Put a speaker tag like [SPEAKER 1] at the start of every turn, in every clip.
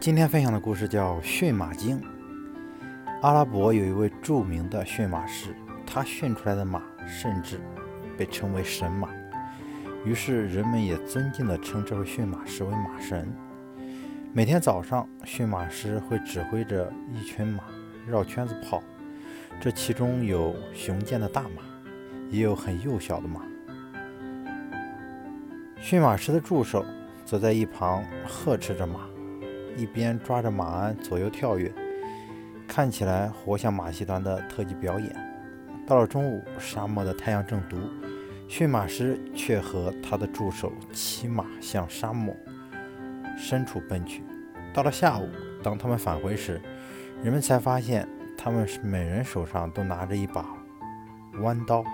[SPEAKER 1] 今天分享的故事叫《驯马经》。阿拉伯有一位著名的驯马师，他驯出来的马甚至被称为神马，于是人们也尊敬地称这位驯马师为马神。每天早上，驯马师会指挥着一群马绕圈子跑，这其中有雄健的大马，也有很幼小的马。驯马师的助手则在一旁呵斥着马。一边抓着马鞍左右跳跃，看起来活像马戏团的特技表演。到了中午，沙漠的太阳正毒，驯马师却和他的助手骑马向沙漠深处奔去。到了下午，当他们返回时，人们才发现他们是每人手上都拿着一把弯刀，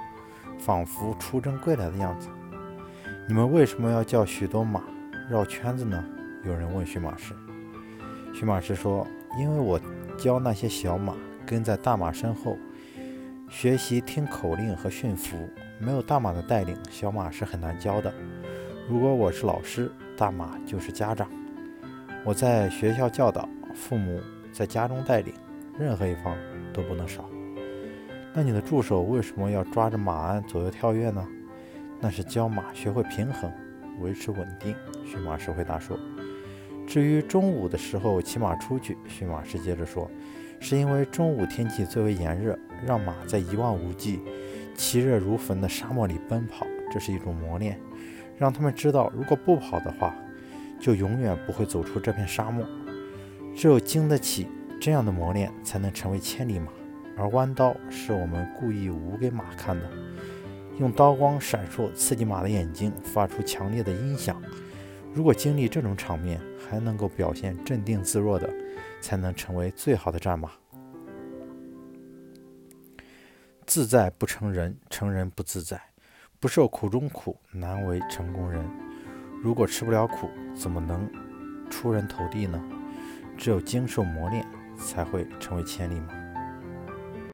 [SPEAKER 1] 仿佛出征归来的样子。你们为什么要叫许多马绕圈子呢？有人问驯马师。驯马师说：“因为我教那些小马跟在大马身后，学习听口令和驯服。没有大马的带领，小马是很难教的。如果我是老师，大马就是家长。我在学校教导，父母在家中带领，任何一方都不能少。那你的助手为什么要抓着马鞍左右跳跃呢？那是教马学会平衡，维持稳定。”驯马师回答说。至于中午的时候骑马出去，驯马师接着说：“是因为中午天气最为炎热，让马在一望无际、其热如焚的沙漠里奔跑，这是一种磨练，让他们知道，如果不跑的话，就永远不会走出这片沙漠。只有经得起这样的磨练，才能成为千里马。而弯刀是我们故意舞给马看的，用刀光闪烁，刺激马的眼睛，发出强烈的音响。”如果经历这种场面还能够表现镇定自若的，才能成为最好的战马。自在不成人，成人不自在，不受苦中苦，难为成功人。如果吃不了苦，怎么能出人头地呢？只有经受磨练，才会成为千里马。